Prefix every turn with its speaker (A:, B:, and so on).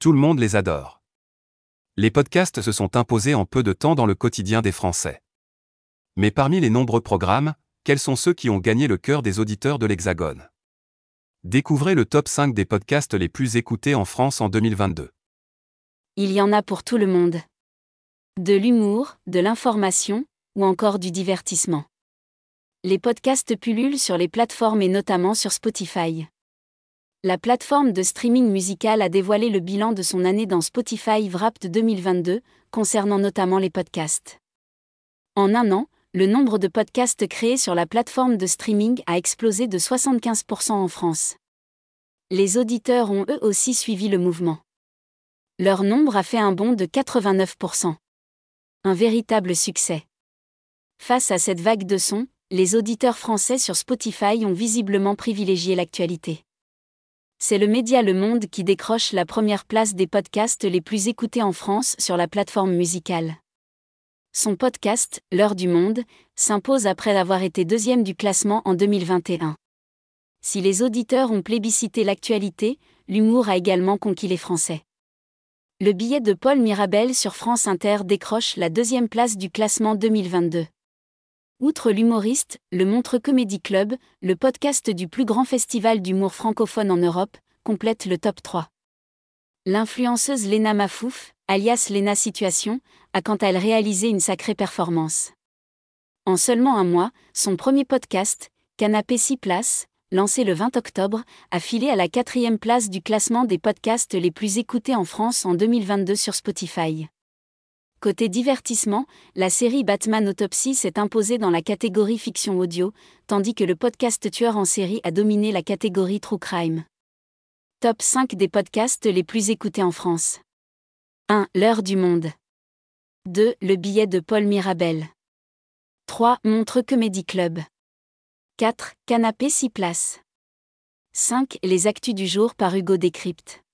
A: Tout le monde les adore. Les podcasts se sont imposés en peu de temps dans le quotidien des Français. Mais parmi les nombreux programmes, quels sont ceux qui ont gagné le cœur des auditeurs de l'Hexagone? Découvrez le top 5 des podcasts les plus écoutés en France en 2022.
B: Il y en a pour tout le monde. De l'humour, de l'information, ou encore du divertissement. Les podcasts pullulent sur les plateformes et notamment sur Spotify. La plateforme de streaming musical a dévoilé le bilan de son année dans Spotify Wrapped 2022, concernant notamment les podcasts. En un an, le nombre de podcasts créés sur la plateforme de streaming a explosé de 75% en France. Les auditeurs ont eux aussi suivi le mouvement. Leur nombre a fait un bond de 89%. Un véritable succès. Face à cette vague de sons, les auditeurs français sur Spotify ont visiblement privilégié l'actualité. C'est le média Le Monde qui décroche la première place des podcasts les plus écoutés en France sur la plateforme musicale. Son podcast, L'heure du monde, s'impose après avoir été deuxième du classement en 2021. Si les auditeurs ont plébiscité l'actualité, l'humour a également conquis les Français. Le billet de Paul Mirabel sur France Inter décroche la deuxième place du classement 2022. Outre l'humoriste, le Montre Comedy Club, le podcast du plus grand festival d'humour francophone en Europe, complète le top 3. L'influenceuse Lena Mafouf, alias Lena Situation, a quant à elle réalisé une sacrée performance. En seulement un mois, son premier podcast, Canapé 6 places, lancé le 20 octobre, a filé à la quatrième place du classement des podcasts les plus écoutés en France en 2022 sur Spotify. Côté divertissement, la série Batman Autopsy s'est imposée dans la catégorie fiction audio, tandis que le podcast Tueur en série a dominé la catégorie True Crime. Top 5 des podcasts les plus écoutés en France. 1. L'heure du monde. 2. Le billet de Paul Mirabel. 3. Montre Comedy Club. 4. Canapé 6 places. 5. Les actus du jour par Hugo Décrypte.